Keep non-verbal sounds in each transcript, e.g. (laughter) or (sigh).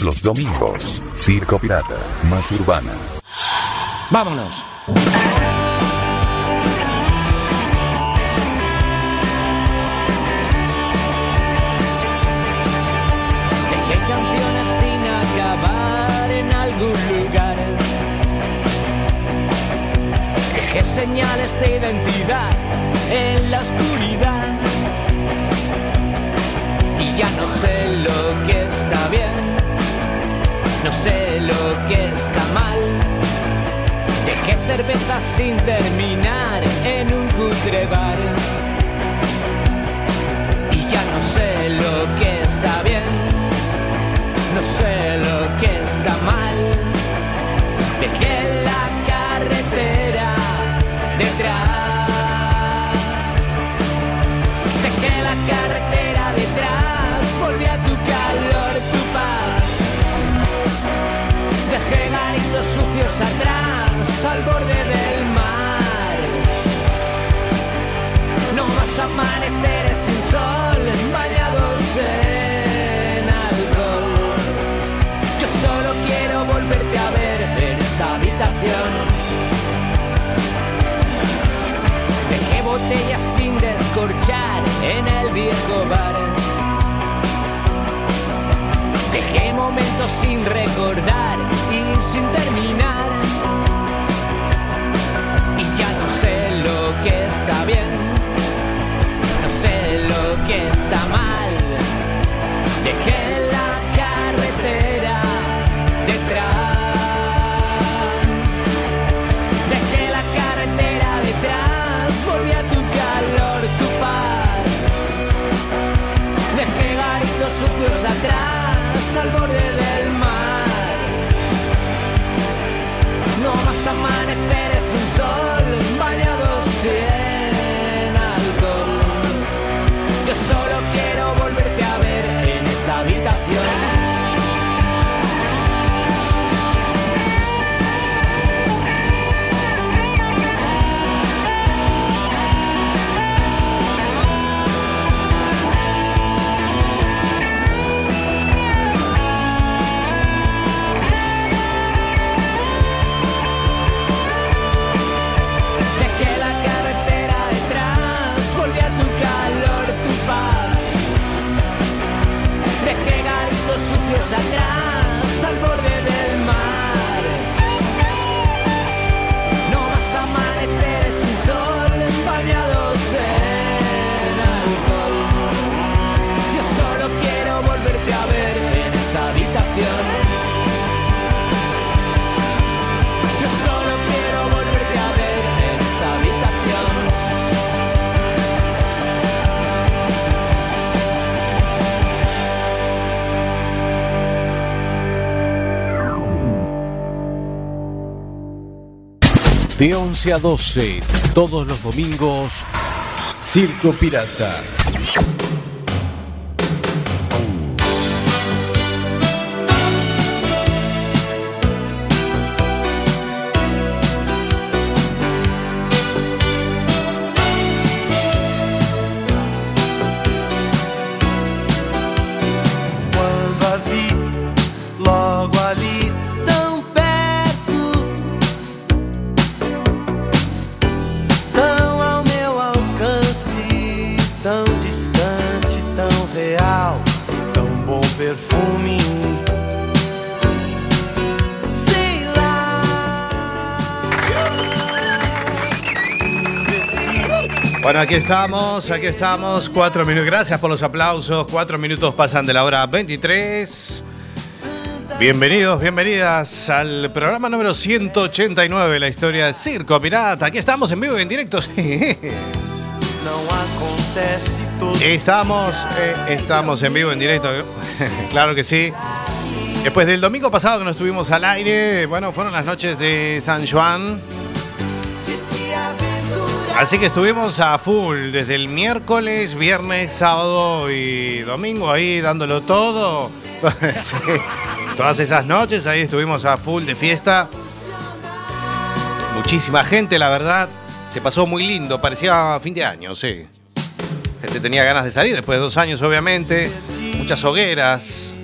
Todos los domingos, Circo Pirata, más urbana. Vámonos. Dejé canciones sin acabar en algún lugar. Dejé señales de identidad en la oscuridad. Y ya no sé lo que está bien, no sé lo que está mal. Dejé cerveza sin terminar en un cutre bar. Y ya no sé lo que está bien, no sé lo que está mal. Dejé la carretera detrás. Dejé la carretera detrás, atrás, al borde del mar. No más amaneceres sin sol, bañados en alcohol. Yo solo quiero volverte a ver en esta habitación. Dejé botellas sin descorchar en el viejo bar. Dejé momentos sin recordar y sin terminar. Y ya no sé lo que está bien, no sé lo que está mal. De 11 a 12, todos los domingos, Circo Pirata. Aquí estamos, aquí estamos. Cuatro minutos. Gracias por los aplausos. Cuatro minutos pasan de la hora 23. Bienvenidos, bienvenidas al programa número 189 de la historia de Circo Pirata. Aquí estamos en vivo y en directo. Estamos, eh, estamos en vivo, en directo. (laughs) claro que sí. Después del domingo pasado que nos estuvimos al aire, bueno, fueron las noches de San Juan. Así que estuvimos a full desde el miércoles, viernes, sábado y domingo ahí dándolo todo. (laughs) Todas esas noches ahí estuvimos a full de fiesta. Muchísima gente, la verdad. Se pasó muy lindo, parecía fin de año, sí. Gente tenía ganas de salir después de dos años, obviamente. Muchas hogueras.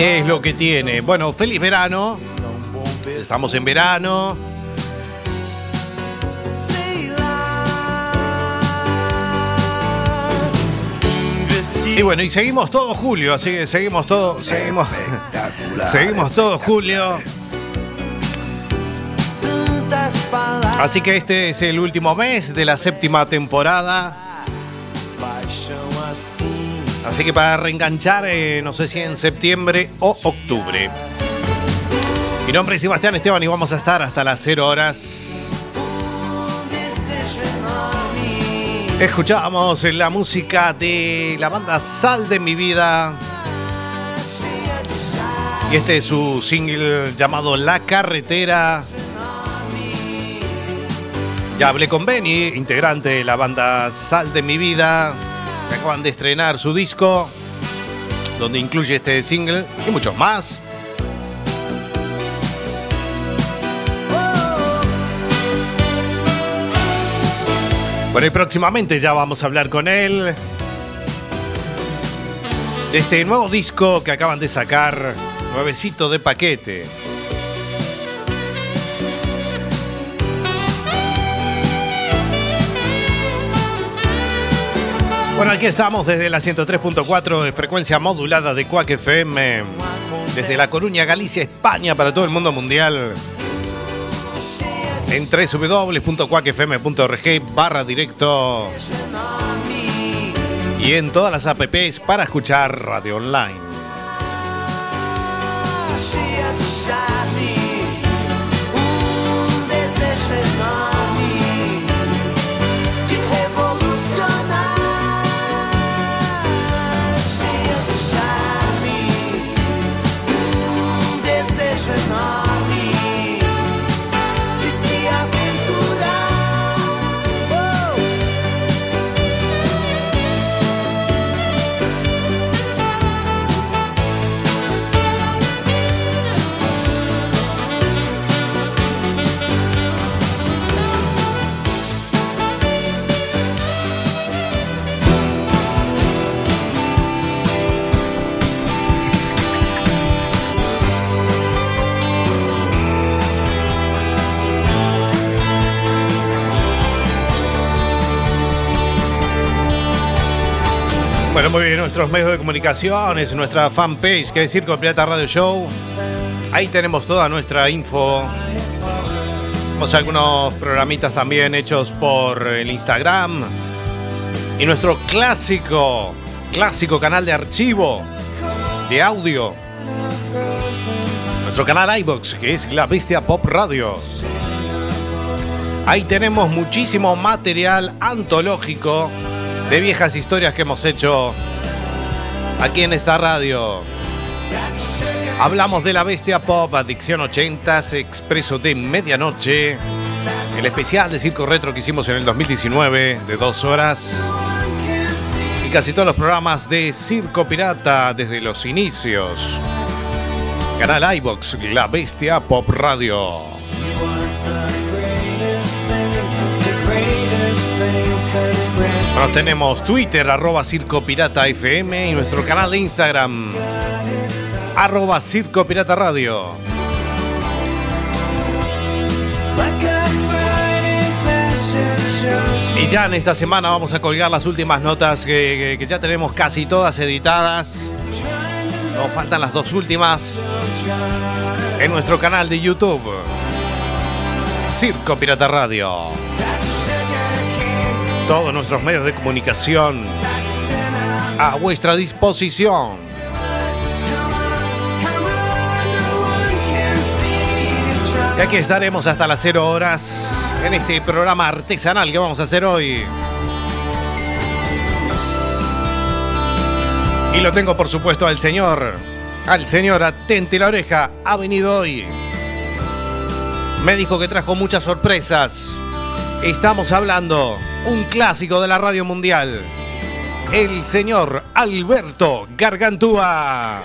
Es lo que tiene? Bueno, feliz verano. Estamos en verano. Y bueno, y seguimos todo julio, así que seguimos todo, seguimos, (laughs) seguimos todo julio. Así que este es el último mes de la séptima temporada. Así que para reenganchar, eh, no sé si en septiembre o octubre. Mi nombre es Sebastián Esteban y vamos a estar hasta las 0 horas. Escuchábamos la música de la banda Sal de mi vida. Y este es su single llamado La Carretera. Ya hablé con Benny, integrante de la banda Sal de mi vida, acaban de estrenar su disco, donde incluye este single y muchos más. Bueno, y próximamente ya vamos a hablar con él de este nuevo disco que acaban de sacar, nuevecito de paquete. Bueno, aquí estamos desde la 103.4 de frecuencia modulada de Quack FM, desde La Coruña, Galicia, España, para todo el mundo mundial. En www.quackfm.org barra directo y en todas las apps para escuchar radio online. Bueno, muy bien, nuestros medios de comunicación, es nuestra fanpage, que es Circo Pirata Radio Show. Ahí tenemos toda nuestra info. Tenemos algunos programitas también hechos por el Instagram. Y nuestro clásico, clásico canal de archivo, de audio. Nuestro canal iBox, que es La Bestia Pop Radio. Ahí tenemos muchísimo material antológico de viejas historias que hemos hecho aquí en esta radio. Hablamos de la bestia pop, Adicción 80s, Expreso de Medianoche, el especial de Circo Retro que hicimos en el 2019 de dos horas y casi todos los programas de Circo Pirata desde los inicios. Canal iBox, La Bestia Pop Radio. Bueno, tenemos Twitter, arroba Circo Pirata FM y nuestro canal de Instagram, arroba Circo Pirata Radio. Y ya en esta semana vamos a colgar las últimas notas que, que- que ya tenemos casi todas editadas. Nos faltan las dos últimas en nuestro canal de YouTube. Circo Pirata Radio todos nuestros medios de comunicación a vuestra disposición. Y aquí estaremos hasta las 0 horas en este programa artesanal que vamos a hacer hoy. Y lo tengo, por supuesto, al señor. Al señor, atente la oreja, ha venido hoy. Me dijo que trajo muchas sorpresas. Estamos hablando un clásico de la radio mundial. El señor Alberto Gargantúa.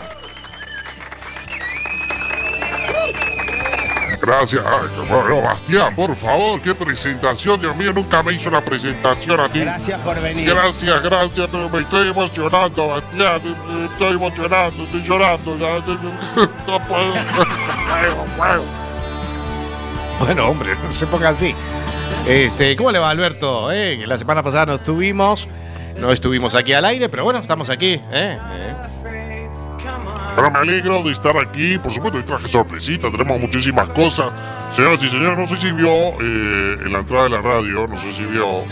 Gracias. Bueno, Bastián, por favor, qué presentación. Dios mío, nunca me hizo una presentación a ti. Gracias por venir. Gracias, gracias, pero me estoy emocionando, Bastián. Me estoy emocionando, estoy llorando. ya. (laughs) No puedo. (laughs) Bueno, hombre, no se ponga así. Este, ¿cómo le va Alberto? Eh, la semana pasada no estuvimos, no estuvimos aquí al aire, pero bueno, estamos aquí. ¿eh? Eh. Pero me alegro de estar aquí. Por supuesto, traje sorpresita. Tenemos muchísimas cosas. Señoras y señores, no sé si vio eh, en la entrada de la radio, no sé si vio.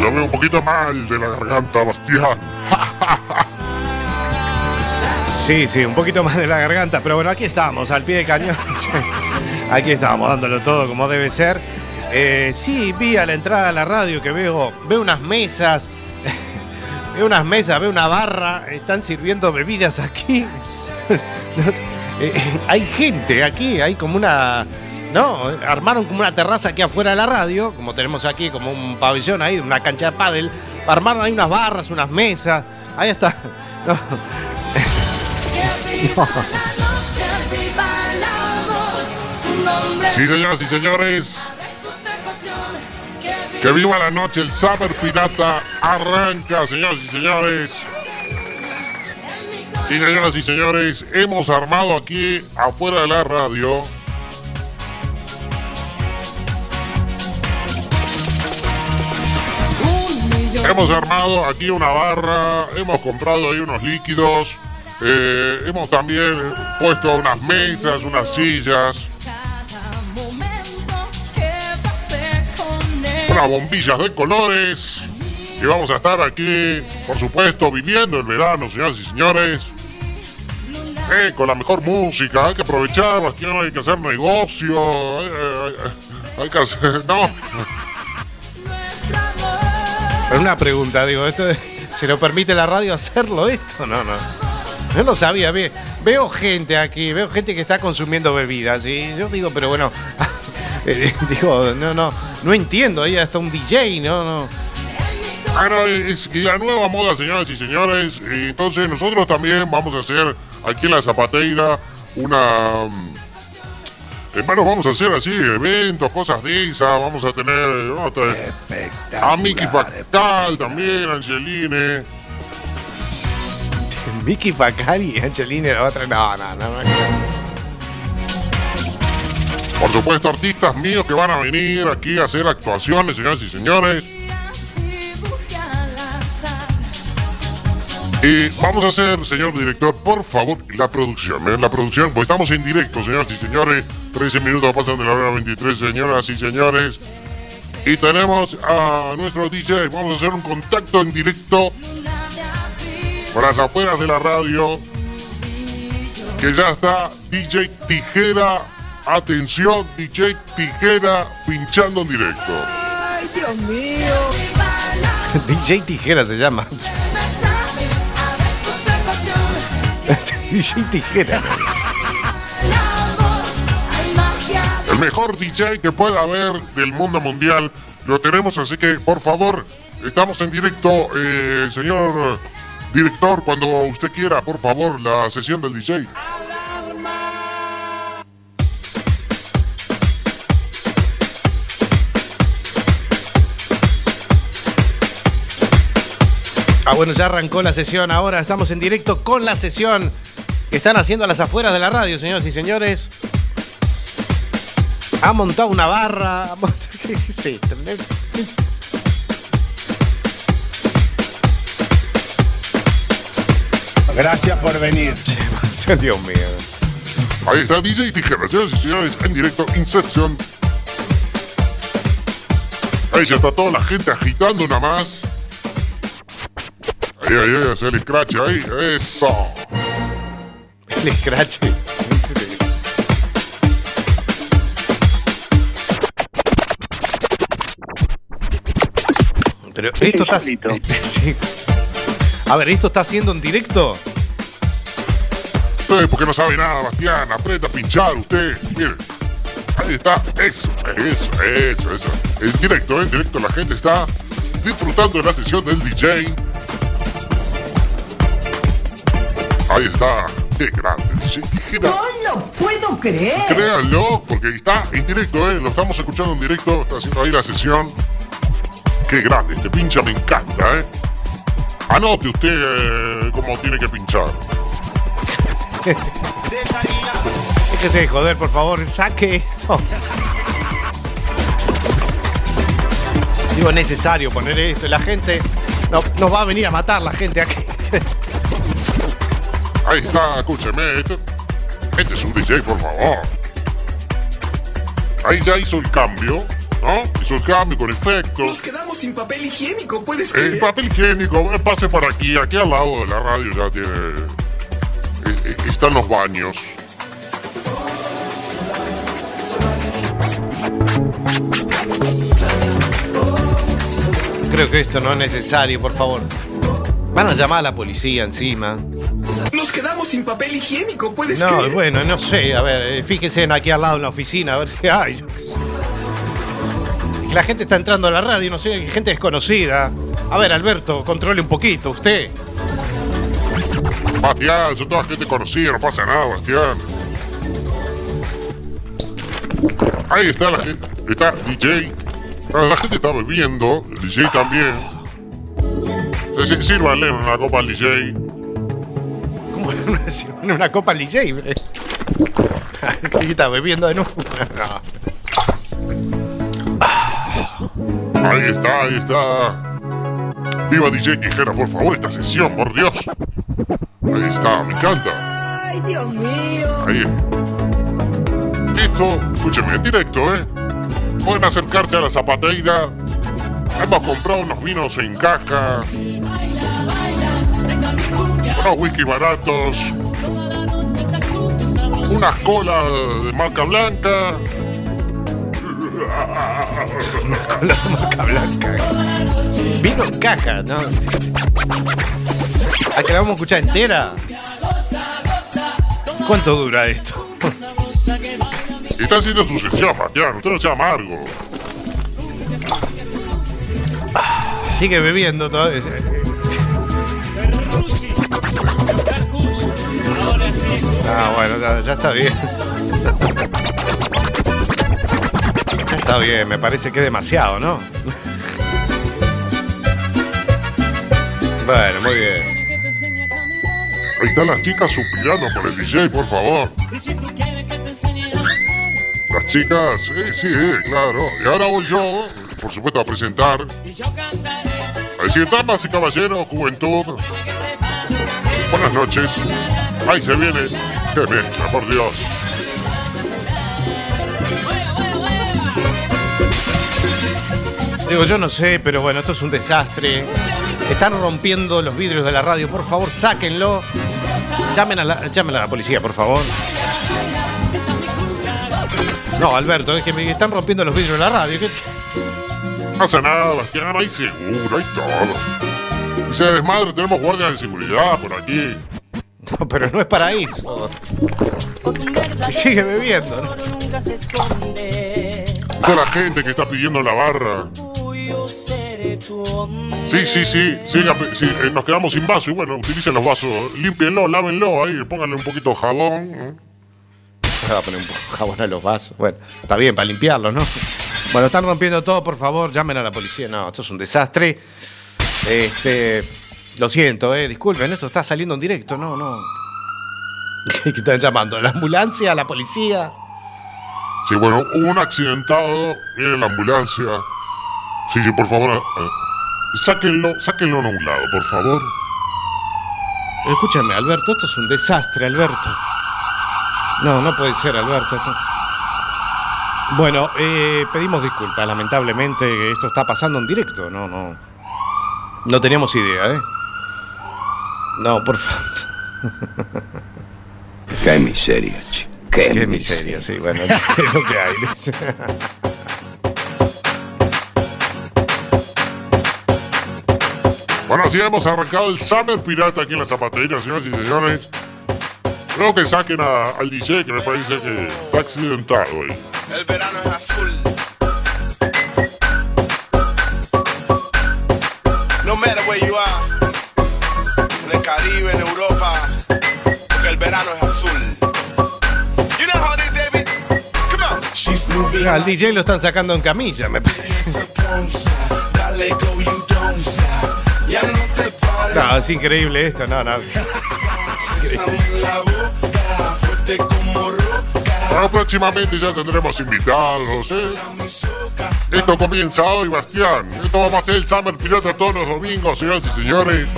Yo veo un poquito mal de la garganta, Bastián. (laughs) Sí, sí, un poquito más de la garganta, pero bueno, aquí estamos, al pie del cañón. (laughs) aquí estamos, dándolo todo como debe ser. Eh, sí, vi a la entrada a la radio que veo, veo unas mesas, (laughs) veo unas mesas, veo una barra, están sirviendo bebidas aquí. (laughs) Eh, hay gente aquí, hay como una. No, armaron como una terraza aquí afuera de la radio, como tenemos aquí, como un pabellón ahí, una cancha de pádel. Armaron ahí unas barras, unas mesas. Ahí está. Sí, señoras y señores. Que viva la noche, el Summer Pirata arranca, señoras y señores. Sí, señoras y señores, hemos armado aquí afuera de la radio. Hemos armado aquí una barra, hemos comprado ahí unos líquidos, eh, hemos también puesto unas mesas, unas sillas, unas bombillas de colores. Y vamos a estar aquí, por supuesto, viviendo el verano, señoras y señores. Eh, con la mejor música, hay que aprovechar, Bastián, hay que hacer negocio, hay, que hacer... No, Pero una pregunta, digo, ¿esto se lo permite la radio hacerlo esto? No, no. (laughs) Yo no sabía, ve- veo gente aquí, veo gente que está consumiendo bebidas y yo digo, pero bueno, (laughs) eh, digo, no, no, no entiendo, ahí hasta un DJ, no, no. Bueno, es que la nueva moda, señoras y señores. y Entonces nosotros también vamos a hacer aquí en la Zapateira una... mm, bueno, vamos a hacer así eventos, cosas de esas. Vamos a tener vamos a tener a Miki Factal también, Angeline. Mickey Facali y Angelina la otra, no, no, no. no. Por supuesto, artistas míos que van a venir aquí a hacer actuaciones, señoras y señores. Y vamos a hacer, señor director, por favor, la producción. ¿eh? La producción, pues estamos en directo, señoras y señores. 13 minutos pasan de la hora 23, señoras y señores. Y tenemos a nuestro DJ. Vamos a hacer un contacto en directo por las afueras de la radio. Que ya está DJ Tijera. Atención, DJ Tijera pinchando en directo. Ay, Dios mío. (laughs) DJ Tijera se llama. (laughs) DJ Tijera. El mejor DJ que pueda haber del mundo mundial lo tenemos, así que por favor, estamos en directo, eh, señor director, cuando usted quiera, por favor, la sesión del DJ. Ah, bueno, ya arrancó la sesión. Ahora estamos en directo con la sesión que están haciendo a las afueras de la radio, señoras y señores. Ha montado una barra. (laughs) Sí, Gracias por venir. (laughs) Dios mío. Ahí está DJ Tijera, señoras y señores, en directo, Inception. Ahí ya está toda la gente agitando nada más. Ahí, ahí, ahí, hacer el scratch ahí. Eso. El scratch. Pero esto está. (laughs) Sí. A ver, ¿esto está haciendo en directo? Eh, porque no sabe nada, Bastián. Aprenda a pinchar usted. Mire. Ahí está. Eso, eso, eso, eso. En directo, en directo la gente está disfrutando de la sesión del DJ. Ahí está. Qué grande. DJ. No lo puedo creer. Créanlo, porque está en directo, ¿eh? Lo estamos escuchando en directo. Está haciendo ahí la sesión. Qué grande. Este pincha me encanta, ¿eh? Anote usted eh, cómo tiene que pinchar. Déjese de joder, por favor, saque esto. Digo, es necesario poner esto. La gente no, nos va a venir a matar la gente aquí. Ahí está, escúcheme. Este, este es un DJ, por favor. Ahí ya hizo el cambio, ¿no? Hizo el cambio con efectos. Nos quedamos sin papel higiénico, puedes El creer. papel higiénico, eh, pase por aquí, aquí al lado de la radio ya tiene. eh, eh, están los baños. Creo que esto no es necesario, por favor. Van a llamar a la policía encima. Nos quedamos sin papel higiénico, puedes No, creer. bueno, no sé. A ver, eh, fíjese en aquí al lado en la oficina, a ver si hay. La gente está entrando a la radio, no sé, gente desconocida. A ver, Alberto, controle un poquito, usted. Bastián, son toda gente conocida, no pasa nada, Bastián. Ahí está la gente, está DJ. La gente está bebiendo, el DJ también. Sí, sí, Sírvanle una copa al DJ. ¿Cómo en una copa al DJ? bre? ¿Qué está bebiendo de nuevo? (laughs) Ahí está, ahí está. Viva DJ Tijera, por favor, esta sesión, por Dios. Ahí está, me encanta. Ay, Dios mío. Ahí. Esto, escúcheme, en directo, ¿eh? Pueden acercarse a la zapateira. Hemos comprado unos vinos en caja. Unos whisky baratos. Unas colas de marca blanca. Cola de marca blanca. Vino en caja, ¿no? ¿A que la vamos a escuchar entera? ¿Cuánto dura esto? Está haciendo su sesión, Bastián. Usted no sea amargo. Sigue bebiendo ese- Ah, bueno, ya, ya está bien. Está bien, me parece que es demasiado, ¿no? Bueno, muy bien. Ahí están las chicas suspirando por el DJ, por favor. Las chicas, sí, sí, claro. Y ahora voy yo, por supuesto, a presentar. A decir, damas y caballeros, juventud. Buenas noches. Ahí se viene. Qué mezcla, por Dios. Digo, yo no sé, pero bueno, esto es un desastre. Están rompiendo los vidrios de la radio. Por favor, sáquenlo. Llamen a la, llamen a la policía, por favor. No, Alberto, es que me están rompiendo los vidrios de la radio. ¿Qué- No pasa nada, Bastián, hay seguro, hay todo. Se desmadre, tenemos guardias de seguridad por aquí. No, pero no es paraíso. Y sigue bebiendo. ¿no? Es la gente que está pidiendo la barra. Sí, sí, sí, sí, eh, nos quedamos sin vaso y bueno, utilicen los vasos, límpienlo, lávenlo ahí, pónganle un poquito de jabón. ¿eh? Va a poner un poco de (laughs) jabón a los vasos. Bueno, está bien, para limpiarlos, ¿no? Bueno, están rompiendo todo, por favor, llamen a la policía. No, esto es un desastre. Este. Lo siento, eh, disculpen, esto está saliendo en directo, no, no. (laughs) ¿Qué están llamando? ¿A la ambulancia? ¿A la policía? Sí, bueno, hubo un accidentado, miren la ambulancia. Sí, sí, por favor, eh, sáquenlo, sáquenlo a un lado, por favor. Escúchame, Alberto, esto es un desastre, Alberto. No, no puede ser, Alberto. no. Bueno, eh, pedimos disculpas, lamentablemente esto está pasando en directo, no, no. No teníamos idea, ¿eh? No, por favor. (laughs) Qué miseria, chico. Qué, Qué miseria, sí, bueno, (laughs) es lo que hay. Bueno, así hemos arrancado el Summer Pirata aquí en la zapatería, señoras y señores. Creo que saquen a- al DJ que me parece que está accidentado ahí. El verano es azul. Al DJ lo están sacando en camilla, me parece. No es increíble esto, no, no. Próximamente ya tendremos invitados, ¿eh? Esto comienza hoy, Bastián. Esto vamos a hacer el Summer Pirata todos los domingos, señoras y señores.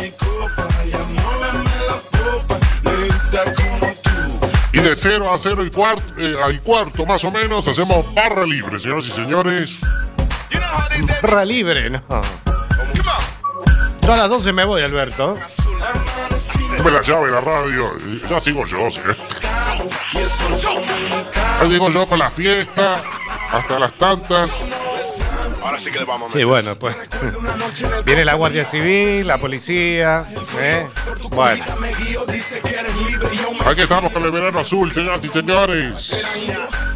Y de 0 a 0 y cuarto, eh, al cuarto más o menos hacemos barra libre, señoras y señores. Barra libre, no. Yo a las 12 me voy, Alberto. Dame la llave de la radio. Ya sigo yo, ¿sí? Ya sigo yo con la fiesta. Hasta las tantas. Ahora sí que le vamos a Sí, bueno, pues. (laughs) Viene la Guardia Civil, la policía. ¿eh? Bueno. Aquí estamos con el verano azul, señoras y señores.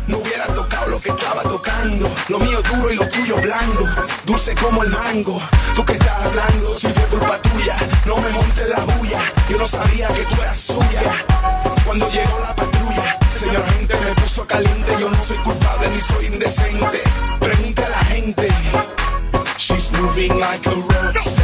No hubiera tocado lo que estaba tocando. Lo mío duro y lo tuyo blando. Dulce como el mango. Tú que estás hablando, si fue culpa tuya. No me montes la bulla. Yo no sabía que tú eras suya. Cuando llegó la patrulla, señor gente me puso caliente. Yo no soy culpable ni soy indecente. Pregunte a la gente. She's moving like a rockstar.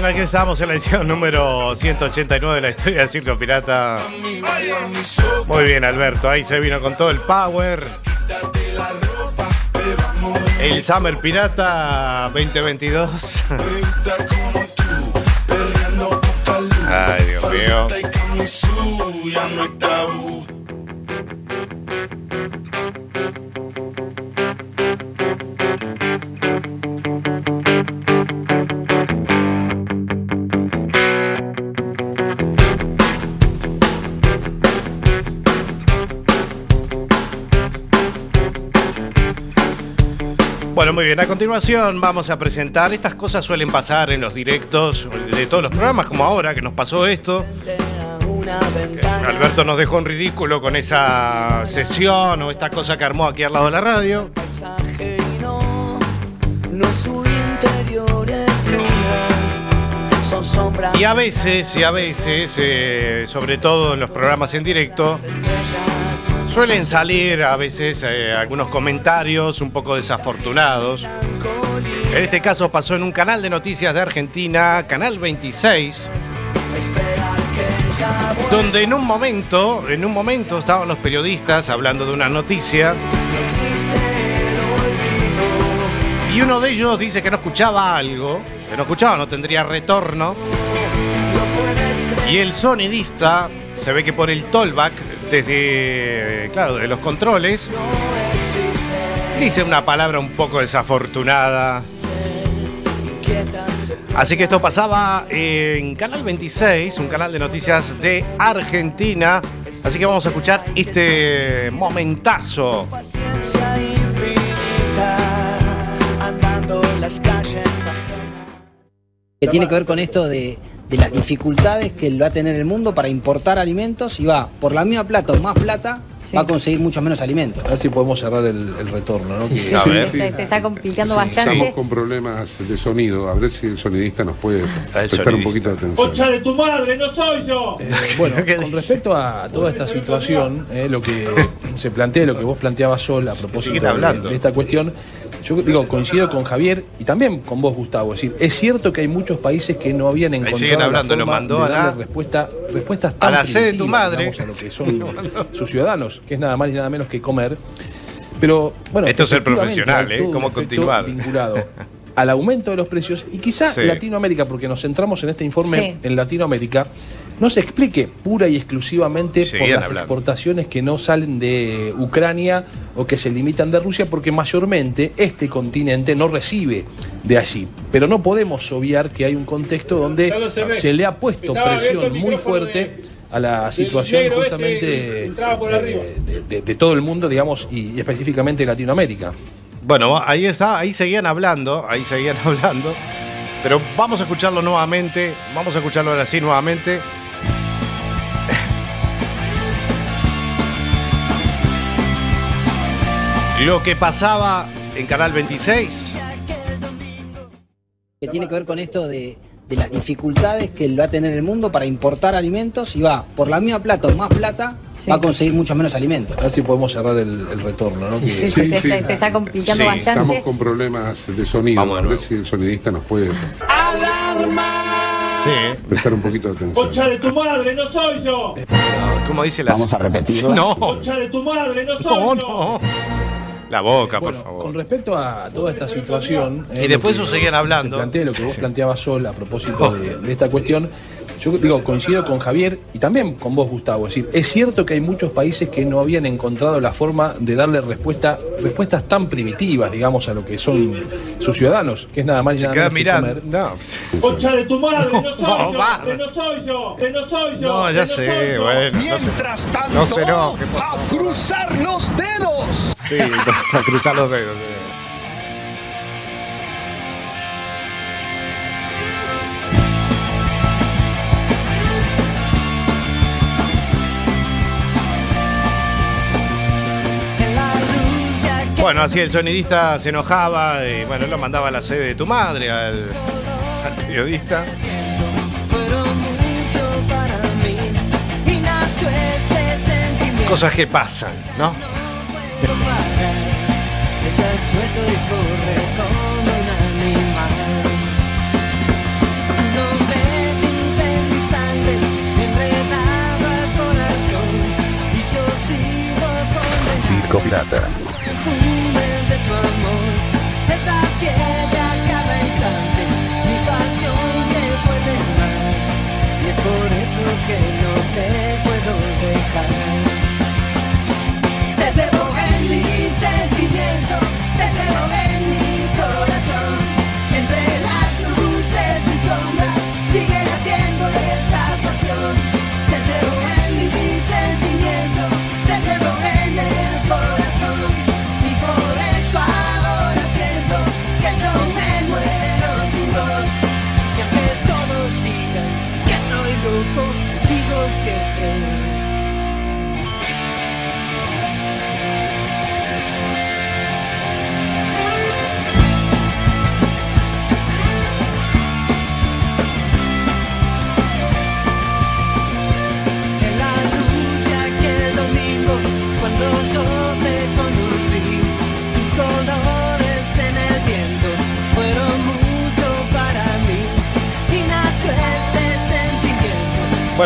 Bien, aquí estamos en la edición número 189 de la historia del Circo Pirata. Muy bien, Alberto. Ahí se vino con todo el power. El Summer Pirata 2022. Me gusta como tú, perreando poca luz. Ay, Dios mío. Bueno, muy bien. A continuación vamos a presentar. Estas cosas suelen pasar en los directos de todos los programas, como ahora que nos pasó esto. Alberto nos dejó en ridículo con esa sesión o esta cosa que armó aquí al lado de la radio. Y a veces, y a veces, eh, sobre todo en los programas en directo, suelen salir a veces eh, algunos comentarios un poco desafortunados. En este caso pasó en un canal de noticias de Argentina, Canal 26, donde en un momento, en un momento estaban los periodistas hablando de una noticia y uno de ellos dice que no escuchaba algo, que no escuchaba, no tendría retorno. Y el sonidista se ve que por el tollback, desde, claro, desde los controles, dice una palabra un poco desafortunada. Así que esto pasaba en Canal 26, un canal de noticias de Argentina. Así que vamos a escuchar este momentazo. Que tiene que ver con esto de, de las dificultades que va a tener el mundo para importar alimentos y va por la misma plata o más plata, va a conseguir mucho menos alimentos. A ver si podemos cerrar el, el retorno, ¿no? Sí, sí, A sí, ver. sí. Se está complicando Estamos bastante. con problemas de sonido. A ver si el sonidista nos puede prestar un poquito de atención. de tu madre, no soy yo. Eh, (laughs) bueno, con respecto a toda esta situación, eh, lo que se plantea, lo que vos planteabas Sol a propósito de, de esta cuestión, yo digo, coincido con Javier y también con vos, Gustavo. Es decir, es cierto que hay muchos países que no habían encontrado siguen la hablando, lo mandó a la- respuesta, respuestas tan a la sede de tu madre. digamos, a lo que (laughs) son sus ciudadanos, que es nada más y nada menos que comer. Pero bueno, Esto es ser efectivamente, profesional, ¿eh? ¿Cómo continuar? vinculado (laughs) al aumento de los precios y quizá Sí. Latinoamérica, porque nos centramos en este informe Sí. en Latinoamérica, no se explique pura y exclusivamente por las hablando. exportaciones que no salen de Ucrania o que se limitan de Rusia, porque mayormente este continente no recibe de allí. Pero no podemos obviar que hay un contexto donde se le ha puesto Estaba presión muy fuerte a la situación este justamente que entraba por de- arriba. de- de- de todo el mundo, digamos, y y específicamente Latinoamérica. Bueno, ahí está, ahí seguían hablando, ahí seguían (laughs) hablando. Pero vamos a escucharlo nuevamente, vamos a escucharlo ahora sí nuevamente. Lo que pasaba en Canal 26. que tiene que ver con esto de, de las dificultades que va a tener el mundo para importar alimentos y va por la misma plata o más plata, va a conseguir mucho menos alimentos. A ver si podemos cerrar el, el retorno, ¿no? Sí, sí, Se, está- se está complicando Sí, bastante. Estamos con problemas de sonido. Vamos A ver si el sonidista nos puede Sí. prestar un poquito de atención. Concha de tu madre, no soy yo. ¿Cómo dice la Vamos a repetirlo. No, Concha de tu madre, no soy no, yo. no. La boca, por Bueno, favor. con respecto a toda esta situación. Y después eso seguían hablando. Se plantea lo que vos planteabas Sol a propósito de, de esta cuestión. Yo digo, coincido con Javier y también con vos, Gustavo. Es decir, es cierto que hay muchos países que no habían encontrado la forma de darle respuesta, respuestas tan primitivas, digamos, a lo que son sus ciudadanos, que es nada más y Se nada queda mirando. comer. No, Concha de tu madre, no soy No, yo. va. Que no soy yo. Que no soy yo. no, ya sé, yo. bueno. Mientras tanto, no por (laughs) a cruzar los dedos. Sí, a cruzar los dedos. sí. Bueno, así el sonidista se enojaba y bueno, lo mandaba a la sede de tu madre, al, al periodista. Cosas que pasan, ¿no? Está suelto por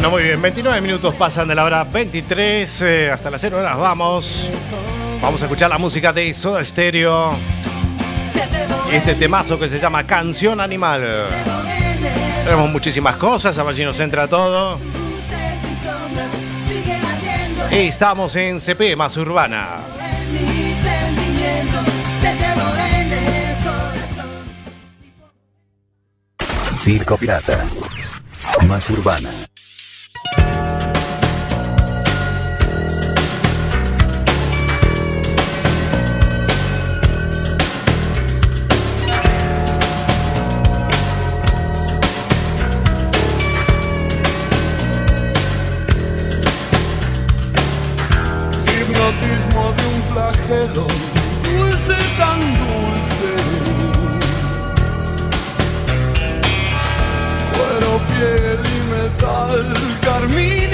Bueno, muy bien, 29 minutos pasan de la hora 23, eh, hasta las 0 horas vamos. Vamos a escuchar la música de Soda Stereo este temazo que se llama Canción Animal. Tenemos muchísimas cosas, a ver si nos entra todo. Estamos en CP más urbana. Circo Pirata. Más urbana. Garmin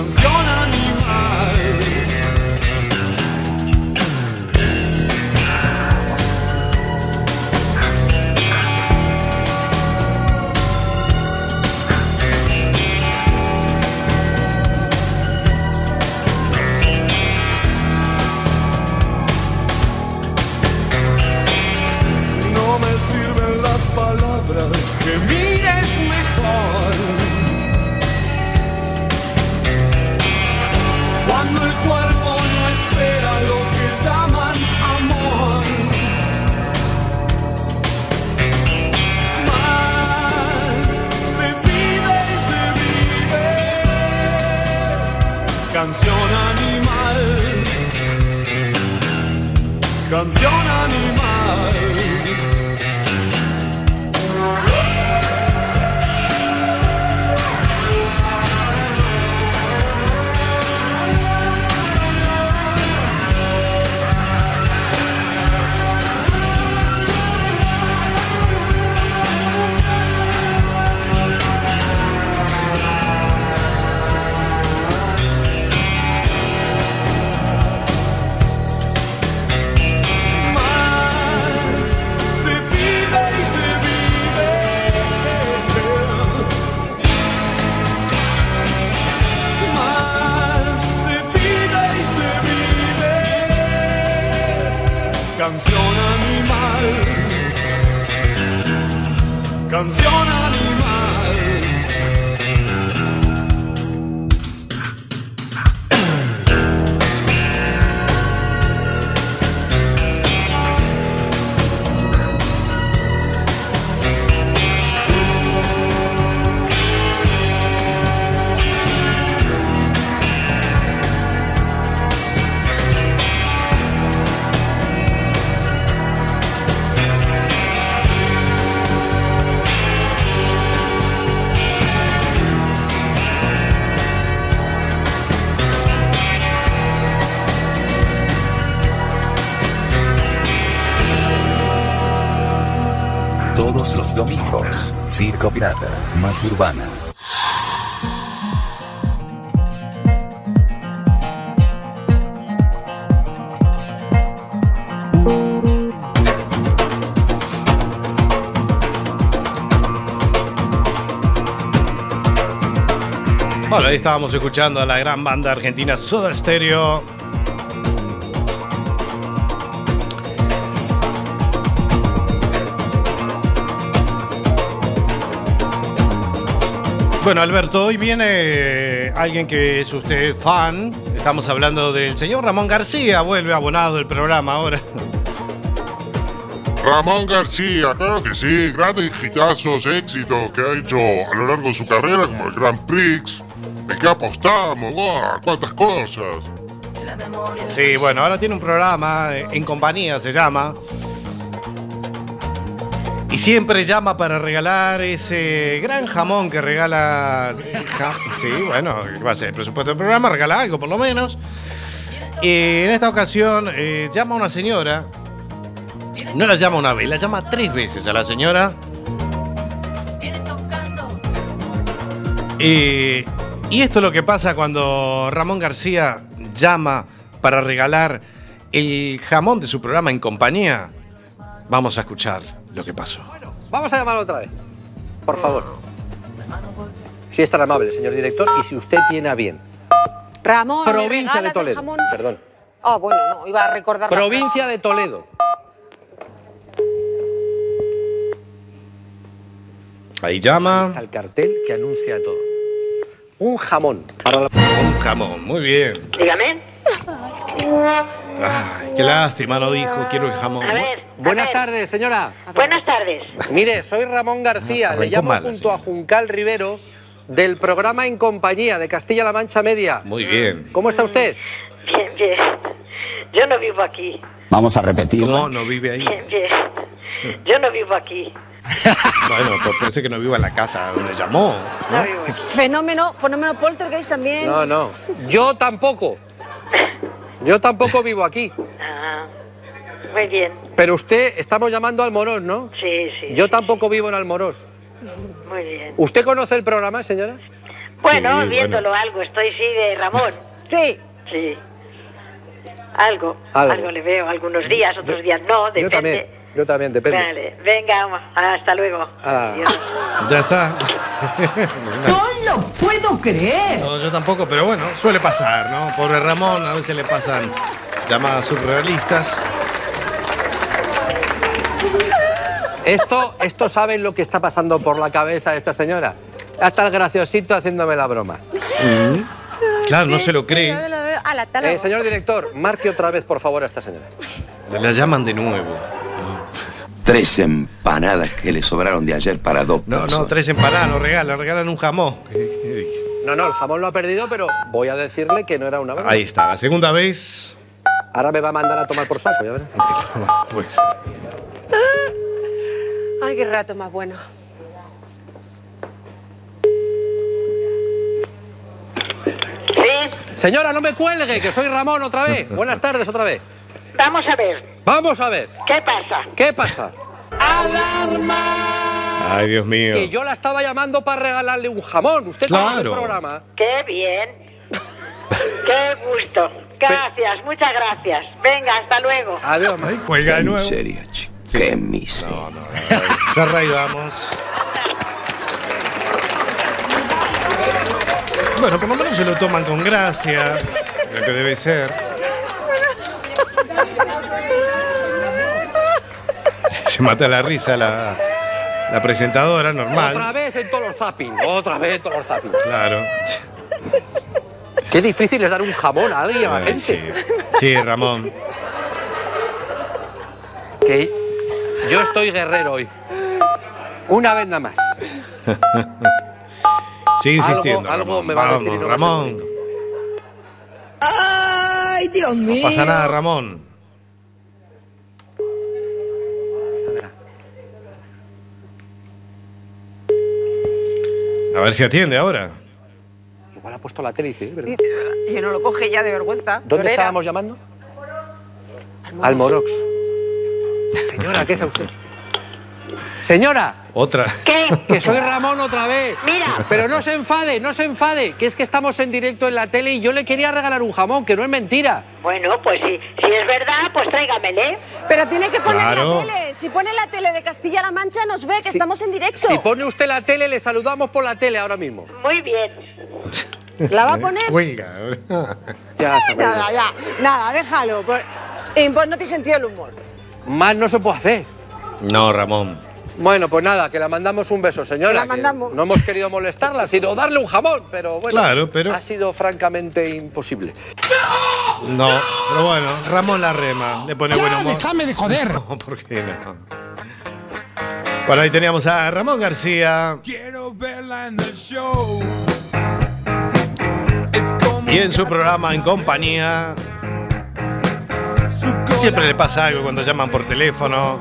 Canción Canción animal. Canción animal. Canción domingos, Circo Pirata, más urbana. Bueno, ahí estábamos escuchando a la gran banda argentina Soda Stereo. Bueno, Alberto, hoy viene alguien que es usted fan. Estamos hablando del señor Ramón García. Vuelve abonado el programa ahora. Ramón García, claro que sí, grandes hitazos, éxitos que ha hecho a lo largo de su carrera, como el Grand Prix, de que apostamos, cuántas cosas. Sí, bueno, ahora tiene un programa, eh, En Compañía se llama. Y siempre llama para regalar ese gran jamón que regala. Sí, bueno, va a ser el presupuesto del programa, regala algo por lo menos. Y en esta ocasión eh, llama a una señora. No la llama una vez, la llama tres veces a la señora. Eh, y esto es lo que pasa cuando Ramón García llama para regalar el jamón de su programa en compañía. Vamos a escuchar lo que pasó. Vamos a llamarlo otra vez. Por favor. Si es tan amable, señor director, y si usted tiene a bien. Ramón, ¿me Provincia de Toledo. Perdón. Ah, bueno, no, iba a recordar Provincia de Toledo. Ahí llama. Al cartel que anuncia todo. Un jamón. Para la... Un jamón, muy bien. Dígame. Ay, qué lástima, no dijo, quiero el jamón. A ver. Buenas tardes, señora. Buenas tardes. Mire, soy Ramón García. Arrancó Le llamo mal, junto a Juncal Rivero del programa En Compañía de Castilla-La Mancha Media. Muy bien. ¿Cómo está usted? Bien, bien. Yo no vivo aquí. Vamos a repetirlo. ¿Cómo no vive ahí? Bien, bien. Yo no vivo aquí. Bueno, pues parece que no viva en la casa donde llamó. No vivo aquí. Fenómeno, fenómeno poltergeist también. No, no. Yo tampoco. Yo tampoco vivo aquí. Ah, muy bien. Pero usted, estamos llamando al Morós, ¿no? Sí, sí. Yo tampoco vivo en Almorós. Muy bien. ¿Usted conoce el programa, señora? Bueno, Sí, viéndolo algo. Estoy sí de Ramón. Sí. Sí. Algo. Algo. Algo, le veo. Algunos días, otros días no. Yo Depende. también. Yo también, depende. Vale. Venga, hasta luego. Ah. Ya está. (laughs) ¡No lo puedo creer! No, yo tampoco, pero bueno, suele pasar, ¿no? Pobre Ramón, a veces le pasan llamadas surrealistas. Esto, esto saben lo que está pasando por la cabeza de esta señora. Hasta el graciosito haciéndome la broma. Claro, no se lo cree. Eh, señor director, marque otra vez, por favor, a esta señora. La llaman de nuevo. Tres empanadas que le sobraron de ayer para dos No, no, tres empanadas, nos regalan, regalan un jamón. No, no, el jamón lo ha perdido, pero voy a decirle que no era una broma. Ahí está, la segunda vez. Ahora me va a mandar a tomar por saco, ya verás. (laughs) Pues. Ay, qué rato más bueno. Sí. Señora, no me cuelgue, que soy Ramón otra vez. Buenas tardes otra vez. Vamos a ver. Vamos a ver. ¿Qué pasa? ¿Qué pasa? Ay, Dios mío. Que yo la estaba llamando para regalarle un jamón. Usted conoce el Claro. programa. Qué bien. Qué gusto. Gracias, muchas gracias. Venga, hasta luego. Adiós. Ay, cuelga de Qué nuevo. miseria, chico. Qué miseria. No, no, no. Cerra y vamos. Bueno, por lo menos se lo toman con gracia, lo que debe ser. Se mata la risa la, la presentadora, Otra normal. vez en todos los zapping. Otra vez en todos los zapping. Claro. Qué difícil es dar un jamón a alguien, a la Ay, gente. sí. sí, Ramón. Que yo estoy guerrero hoy. Una vez nada más. Sigue insistiendo. Algo- algo Ramón. me va a decir no. ¡Ay, Dios No mío! pasa nada, Ramón. A ver si atiende ahora. Igual ha puesto la tele y dice, "Eh, ¿verdad? Y no lo coge ya de vergüenza. ¿Dónde Llorera. estábamos llamando? Al Morox. Señora, ¿qué es usted? Señora, Otra. ¿Qué? que soy Ramón otra vez. Mira. Pero no se enfade, no se enfade, que es que estamos en directo en la tele y yo le quería regalar un jamón, que no es mentira. Bueno, pues si, si es verdad, pues tráigamele. Pero tiene que poner Claro. la tele. Si pone la tele de Castilla-La Mancha, nos ve que Si- estamos en directo. Si pone usted la tele, le saludamos por la tele ahora mismo. Muy bien. ¿La va a poner? Cuelga. Ya. Nada, ya. Nada, déjalo. Por- pues no tiene sentido el humor. Más no se puede hacer. No, Ramón. Bueno, pues nada, que la mandamos un beso, señora. La mandamos. No hemos querido molestarla, sino darle un jamón, pero bueno. Claro, pero- Ha sido francamente imposible. No, pero bueno, Ramón la rema. Le pone buen humor. déjame de joder. (laughs) No, ¿por qué no? Bueno, ahí teníamos a Ramón García. Quiero verla en el show. Y en su programa En Compañía. Siempre le pasa algo cuando llaman por teléfono.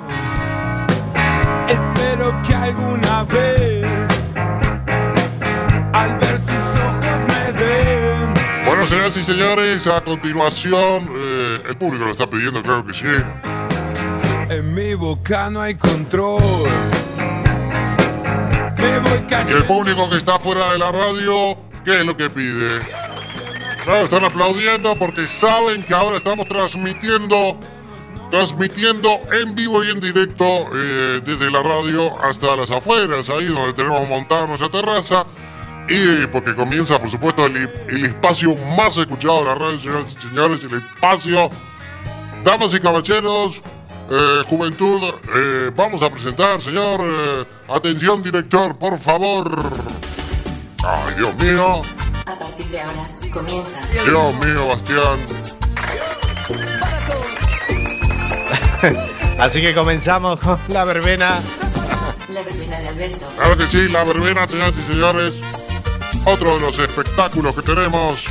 Que alguna vez al ver sus ojos me den. Bueno, señoras y señores, a continuación, eh, el público lo está pidiendo, claro que sí. En mi boca no hay control. Me voy Y el cayendo. público que está fuera de la radio, ¿qué es lo que pide? Claro, están aplaudiendo porque saben que ahora estamos transmitiendo, transmitiendo en vivo y en directo eh, desde la radio hasta las afueras, ahí donde tenemos montada nuestra terraza. Y porque comienza, por supuesto, el, el espacio más escuchado de la radio, señoras y señores, el espacio. Damas y caballeros, eh, juventud, eh, vamos a presentar, señor. eh, atención, director, por favor. Ay, Dios mío. A partir de ahora comienza. Dios mío, Bastián. (laughs) Así que comenzamos con la verbena. La verbena de Alberto. Claro que sí, la verbena, señoras y señores. Otro de los espectáculos que tenemos.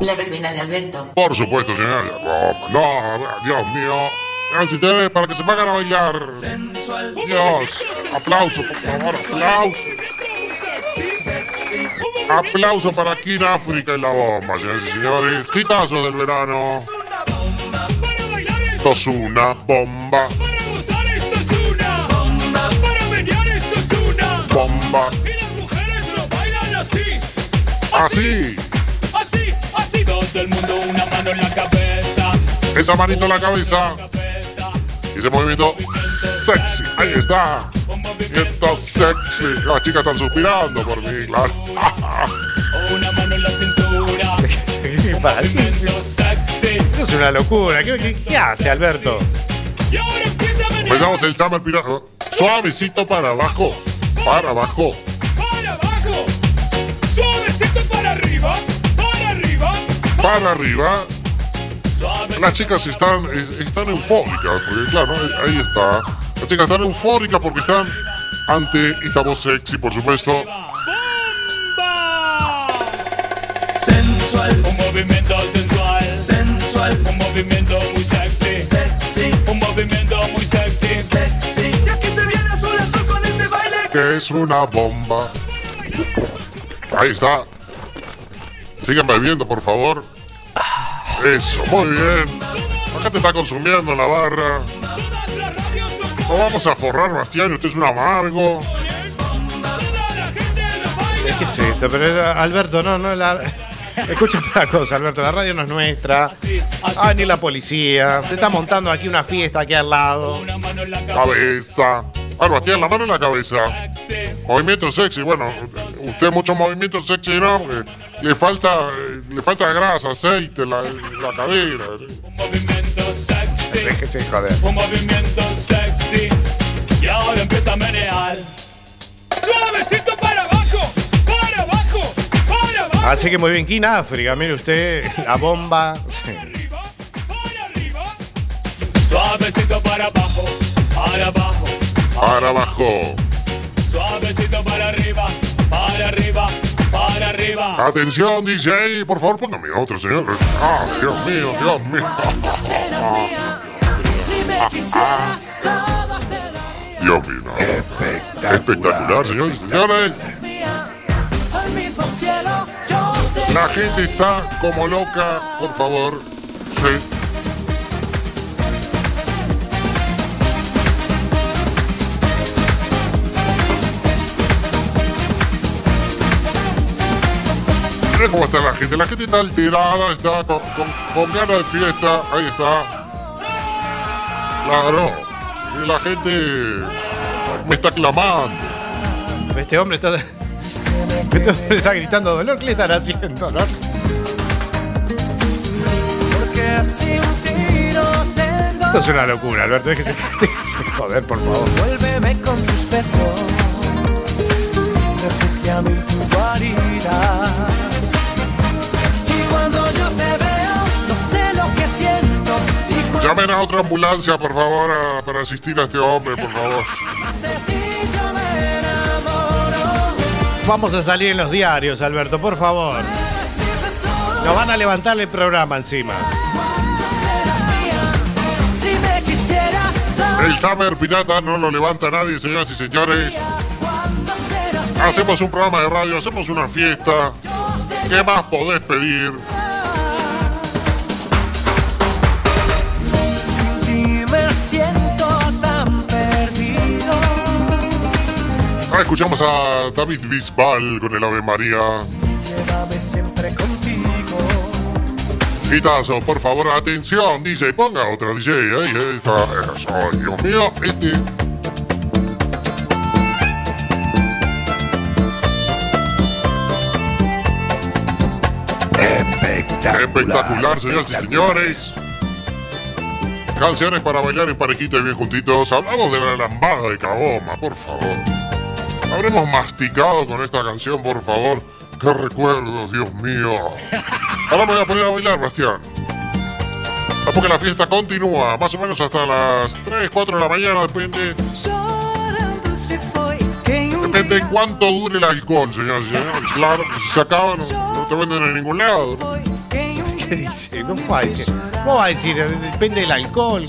La verbena de Alberto. Por supuesto, señores. No, no, Dios mío. Señoras y señores, para que se pongan a bailar. Dios, aplauso, por favor, aplauso. Aplauso para King África y la bomba, señoras y señores. Quitazo del verano. Esto es una bomba. Para gozar esto es una bomba. Para menear esto es una Bomba. Y las mujeres lo bailan así. Así. Así, así. Todo el mundo una mano en la cabeza. Esa manito en la cabeza. Y ese movimiento sexy. Ahí está. Movimiento sexy. Las chicas están suspirando por mí, claro. (laughs) Una mano en la cintura. (laughs) ¿Qué pasa? Esto es una locura. ¿Qué, qué- qué hace, Alberto? Empezamos el Summer Pirata. Suavecito para abajo. Para abajo. Para abajo. Suavecito para arriba. Para arriba. Para arriba. Las chicas están, es- están eufóricas, porque claro, ahí está. Las chicas están eufóricas porque están ante esta voz sexy, por supuesto. Sensual. Un movimiento sensual. Sensual. Un movimiento muy sexy. Sexy. Un movimiento muy sexy. Sexy. Y aquí se viene azul azul con este baile. que es una bomba. Ahí está. Sigan bebiendo, por favor. Eso, muy bien. Acá te está consumiendo la barra. No vamos a forrar, Bastián, usted es un amargo. ¿Qué es esto? Pero era- Alberto, no, no, la... Escucha una cosa, Alberto, la radio no es nuestra. Ah, ni la policía. Se está montando aquí una fiesta aquí al lado. Cabeza. Ah, Bastián, la mano en la cabeza. Movimiento sexy, bueno, usted mucho movimiento sexy, ¿no? Le falta, eh, le falta grasa, aceite, la, la cadera. Movimiento sexy. Déjese joder. Un movimiento sexy. Y ahora empieza a menear. Suavecito Así que muy bien, King África, mire usted, la bomba. Suavecito para abajo. Para abajo. Para abajo. Suavecito para arriba. Para arriba. Para arriba. Atención, DJ, por favor, póngame otro, señor. Ah, Dios mío, Dios mío. Dios mío. Espectacular, señores y señores. Al mismo cielo La gente está como loca, por favor. Sí. Cómo está la gente. La gente está alterada, está con, con- con ganas de fiesta. Ahí está. Claro. Y la gente me está clamando. Este hombre está. Este hombre está gritando dolor. ¿Qué le están haciendo, no? Porque así un tiro tengo. Esto es una locura, Alberto. Déjese, déjese joder, por favor. Vuélveme con tus besos. Refúgiame en tu guarida. Y cuando yo te veo, no sé lo que siento. Y cuando Llamen a otra ambulancia, por favor, a- para asistir a este hombre, por favor. (laughs) Vamos a salir en los diarios, Alberto, por favor. Nos van a levantar el programa encima. El Summer Pirata no lo levanta nadie, señoras y señores. Hacemos un programa de radio, hacemos una fiesta. ¿Qué más podés pedir? Escuchamos a David Bisbal con el Ave María. Llévame por favor, atención, DJ, ponga otro DJ ahí, está, eso, Dios mío, este. Espectacular, espectacular señoras y señores. Canciones para bailar en parejita y bien juntitos. Hablamos de la lambada de Cagoma, por favor. Habremos masticado con esta canción, por favor. Qué recuerdos, Dios mío. Ahora me voy a poner a bailar, Bastián. Ah, Porque la fiesta continúa, más o menos hasta las 3, 4 de la mañana, depende. Depende de cuánto dure el alcohol, señoras y señores. Claro, que si se acaba, no, no te venden en ningún lado. ¿Qué dice? No va a decir. ¿Cómo va a decir? Depende del alcohol.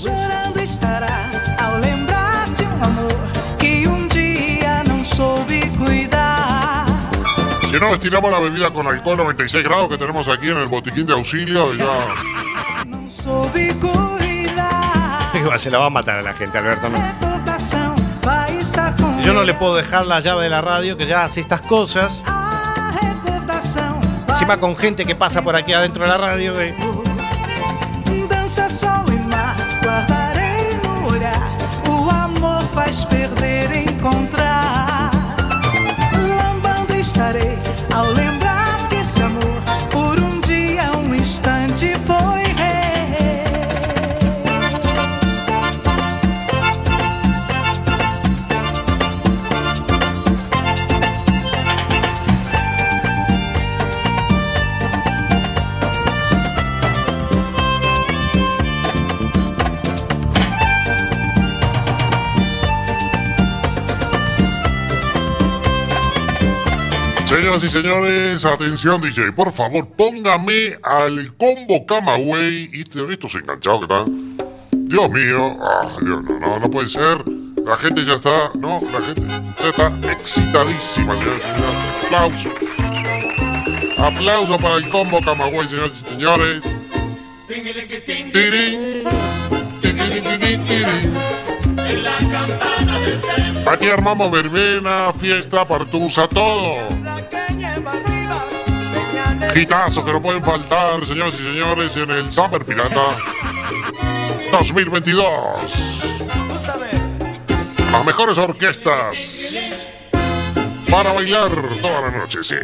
Si no, estiramos la bebida con alcohol 96 grados que tenemos aquí en el botiquín de auxilio y ya. (laughs) Se la va a matar a la gente, Alberto. No. Yo no le puedo dejar la llave de la radio que ya hace estas cosas. Encima con gente que pasa por aquí adentro de la radio. que- y señores, atención DJ, por favor, póngame al combo Camagüey. Y estos enganchados que están. Dios mío, ah, no, no, puede ser. La gente ya está, no, la gente ya está excitadísima, señoras y señores. Aplauso. Aplauso para el combo Camagüey, señoras y señores. Tirín. Aquí armamos verbena, fiesta, partusa, todo. Gitazos que no pueden faltar, señoras y señores, en el Summer Pirata 2022. Las mejores orquestas para bailar toda la noche, sí.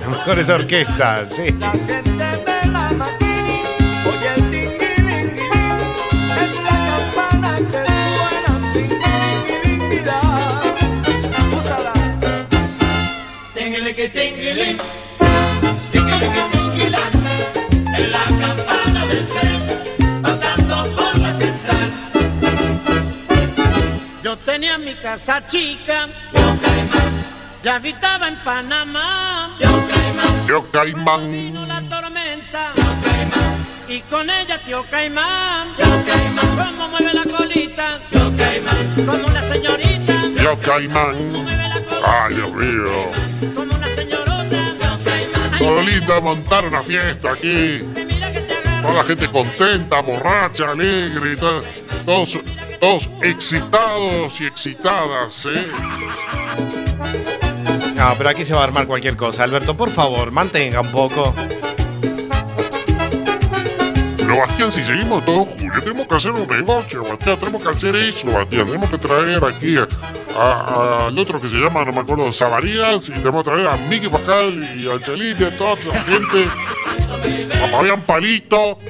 Las mejores orquestas, sí. En la campana del tren, pasando por la central. Yo tenía mi casa chica, ya habitaba en Panamá, Yo Caimán, la tormenta, y con ella tío Caimán, como mueve la colita, como una señorita, yo Caimán. Ay, Dios mío. Lindo montar una fiesta aquí. Toda la gente contenta, borracha, alegre y todos, todos excitados y excitadas, ¿eh? No, pero aquí se va a armar cualquier cosa. Alberto, por favor, mantenga un poco. Pero Bastián, si seguimos todo julio, tenemos que hacer un negocio, Bastián, tenemos que hacer eso, Bastián. Tenemos que traer aquí al otro que se llama, no me acuerdo, Savarías, y tenemos que traer a Miki Pascal y a y a toda esa gente. A Fabián Palito.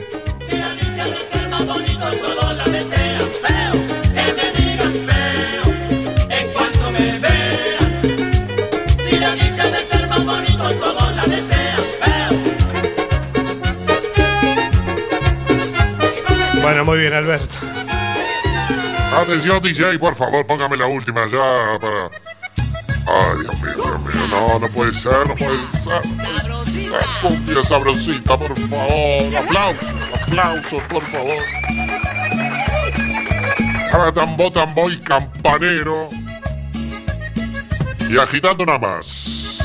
Bueno, muy bien, Alberto. Atención, DJ, por favor, póngame la última ya para. Ay, Dios mío, Dios mío, no, no puede ser, no puede ser. Cumbia sabrosita, por favor. Aplausos, aplausos, por favor. Ahora tambo, tambo y campanero. Y agitando nada más.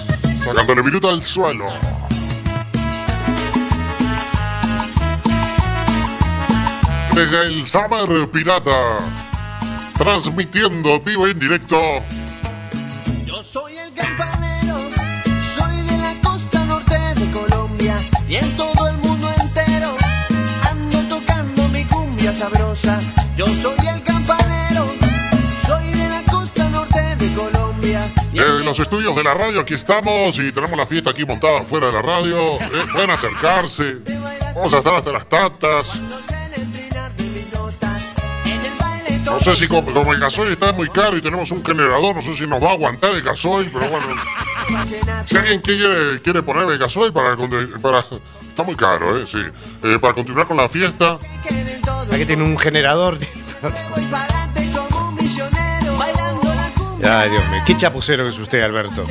Sacándole minuto al suelo. Desde el Summer Pirata. Transmitiendo vivo en directo. Yo soy el campanero, soy de la costa norte de Colombia y en todo el mundo entero ando tocando mi cumbia sabrosa. Yo soy el campanero, soy de la costa norte de Colombia Eh, los estudios de la radio, aquí estamos y tenemos la fiesta aquí montada fuera de la radio. Eh, pueden acercarse. Vamos a estar hasta las tantas. No sé si como, como el gasoil está muy caro y tenemos un generador, no sé si nos va a aguantar el gasoil, pero bueno. Si alguien quiere, quiere poner el gasoil para, para... Está muy caro, ¿eh? Sí. Eh, para continuar con la fiesta. Aquí tiene un generador. Ay, Dios mío. Qué chapucero que es usted, Alberto.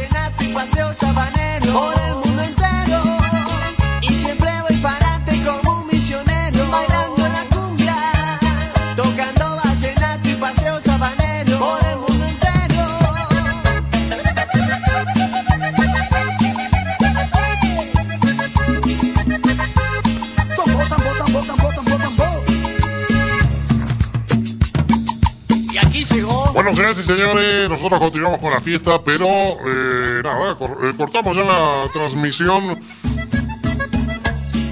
Bueno, señoras y señores, nosotros continuamos con la fiesta, pero eh, nada, cor- eh, cortamos ya la transmisión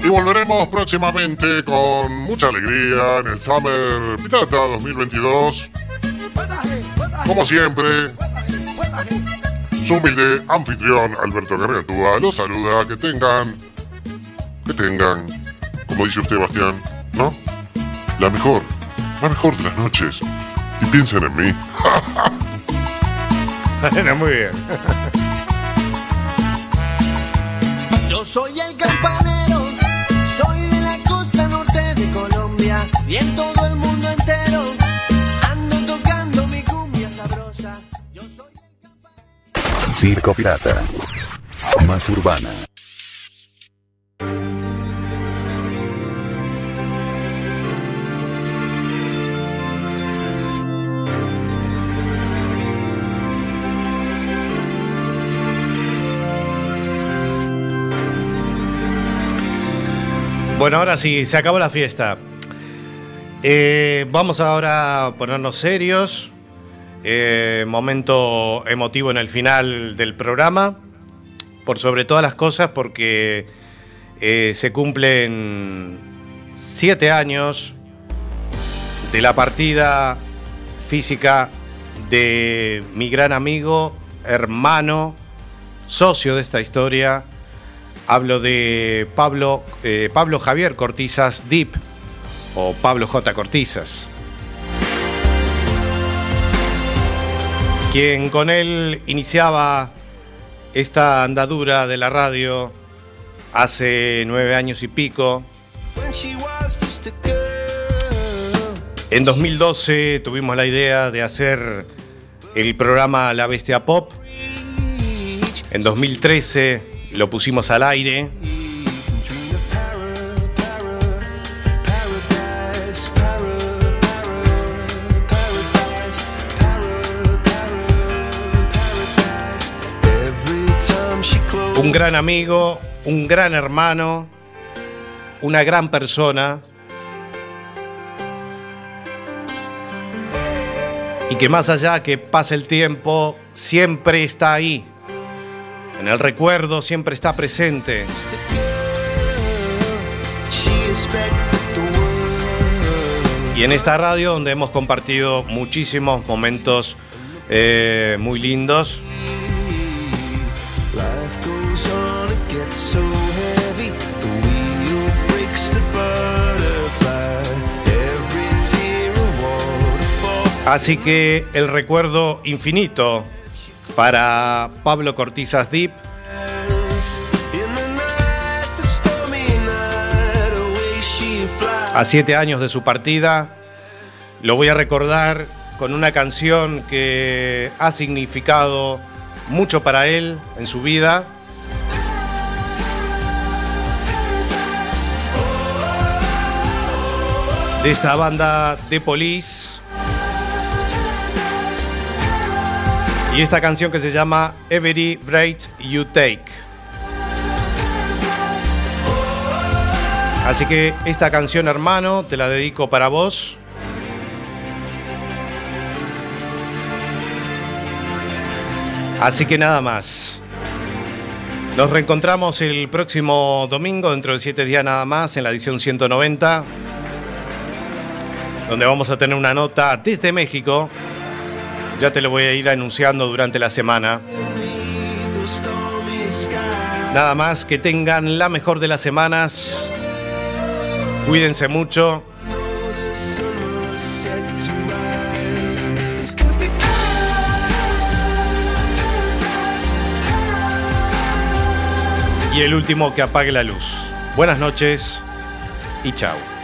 y volveremos próximamente con mucha alegría en el Summer Pirata 2022. Como siempre, su humilde anfitrión Alberto Gargatúa los saluda. Que tengan, que tengan, como dice usted, Bastián, ¿no? La mejor, la mejor de las noches. Y piensen en mí. (laughs) Bueno, muy bien. Yo soy el campanero, soy de la costa norte de Colombia y en todo el mundo entero ando tocando mi cumbia sabrosa. Circo Pirata. Más urbana. Bueno, ahora sí, se acabó la fiesta. Eh, vamos ahora a ponernos serios. Eh, momento emotivo en el final del programa. Por sobre todas las cosas, porque eh, se cumplen siete años de la partida física de mi gran amigo, hermano, socio de esta historia. Hablo de Pablo, eh, Pablo Javier Cortizas Deep o Pablo J. Cortizas. Quien con él iniciaba esta andadura de la radio hace nueve años y pico. En 2012 tuvimos la idea de hacer el programa La Bestia Pop. En 2013 lo pusimos al aire. Un gran amigo, un gran hermano, una gran persona. Y que más allá que pase el tiempo, siempre está ahí. En el recuerdo siempre está presente. Y en esta radio donde hemos compartido muchísimos momentos eh, muy lindos. Así que el recuerdo infinito para Pablo Cortizas Deep. A siete años de su partida. Lo voy a recordar con una canción que ha significado mucho para él en su vida. De esta banda de Police. Y esta canción que se llama Every Breath You Take. Así que esta canción, hermano, te la dedico para vos. Así que nada más. Nos reencontramos el próximo domingo, dentro de siete días nada más, en la edición 190, donde vamos a tener una nota desde México Ya te lo voy a ir anunciando durante la semana. Nada más, que tengan la mejor de las semanas. Cuídense mucho. Y el último que apague la luz. Buenas noches y chao.